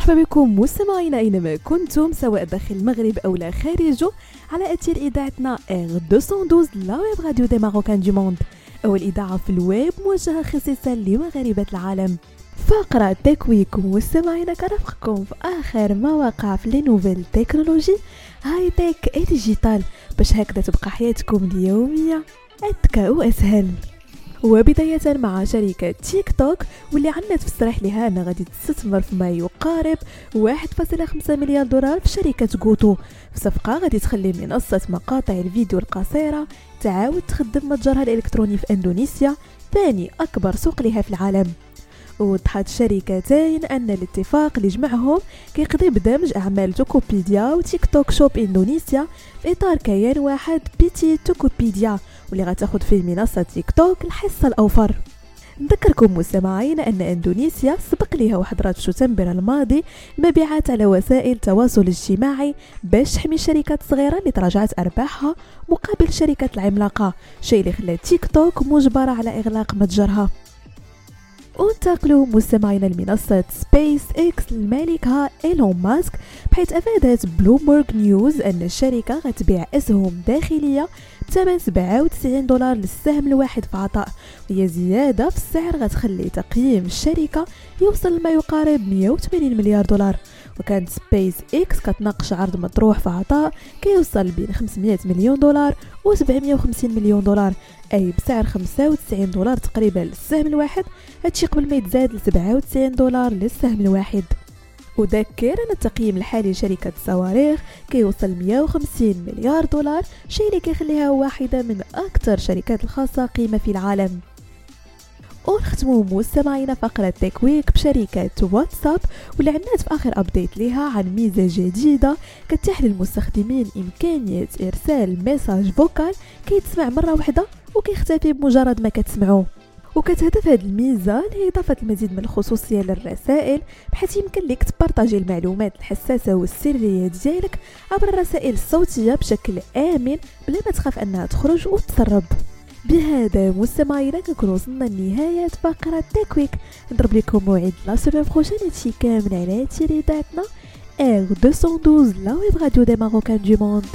مرحبا بكم مستمعينا أينما كنتم سواء داخل المغرب أو لا خارجه على أثير إذاعتنا R212 la web radio des marocains du monde اول اذاعه في الويب موجهة خصيصا لمغاربة العالم. فقرة Tech Week مستمعينا كنرافقكم في آخر ما وقع في les nouvelles technologies high-tech digital باش هكذا تبقى حياتكم اليومية أذكى وأسهل. وبداية مع شركة تيك توك واللي عنت في الصريح لها أنها غادي تستثمر في ما يقارب 1.5 مليار دولار في شركة غوتو في صفقة غادي تخلي منصة مقاطع الفيديو القصيرة تعاود تخدم متجرها الإلكتروني في إندونيسيا ثاني أكبر سوق لها في العالم. ووضحت الشركتين أن الاتفاق اللي جمعهم كيقضي بدمج أعمال توكوبيديا وتيك توك شوب إندونيسيا في إطار كيان واحد بيتي توكوبيديا واللي غتاخد فيه منصة تيك توك الحصة الأوفر. نذكركم مستمعين أن إندونيسيا سبق لها وحظرات شتنبر الماضي المبيعات على وسائل التواصل الاجتماعي باش تحمي الشركات الصغيرة اللي تراجعت أرباحها مقابل الشركات العملاقة شيء اللي خلى تيك توك مجبرة على إغلاق متجرها. وننتقلوا مستمعينا لمنصة سبيس إكس لمالكها إيلون ماسك بحيث أفادت Bloomberg News أن الشركة غتبيع أسهم داخلية بثمن 97 دولار للسهم الواحد في عطاء وهي زيادة في السعر غتخلي تقييم الشركة يوصل لما يقارب 180 مليار دولار. وكانت سبيس إكس كتناقش عرض مطروح في عطاء كيوصل بين 500 مليون دولار و 750 مليون دولار أي بسعر 95 دولار تقريبا للسهم الواحد. هادشي قبل ما يتزاد ل 97 دولار للسهم الواحد. وذكر أن التقييم الحالي لشركة الصواريخ كيوصل 150 مليار دولار شيء اللي كيخليها واحدة من أكثر الشركات الخاصة قيمة في العالم. ونختمو مستمعينا فقرة Tech Week بشركة واتساب واللي علنات في آخر update لها عن ميزة جديدة كتتيح للمستخدمين إمكانية إرسال message vocal كيتسمع مرة واحدة وكيختفي بمجرد ما كتسمعوه. وكتهدف هذه الميزة لإضافة المزيد من الخصوصية للرسائل بحيث يمكن لك تبارطاجي المعلومات الحساسة والسرية ديالك عبر الرسائل الصوتية بشكل آمن بلا ما تخاف أنها تخرج وتسرب. بهذا مستمعينا كنكون وصلنا لنهاية فقرة Tech Week. نضرب لكم موعد la semaine prochaine هادشي كامل على أثير إذاعتنا. R212 la web radio des marocains du monde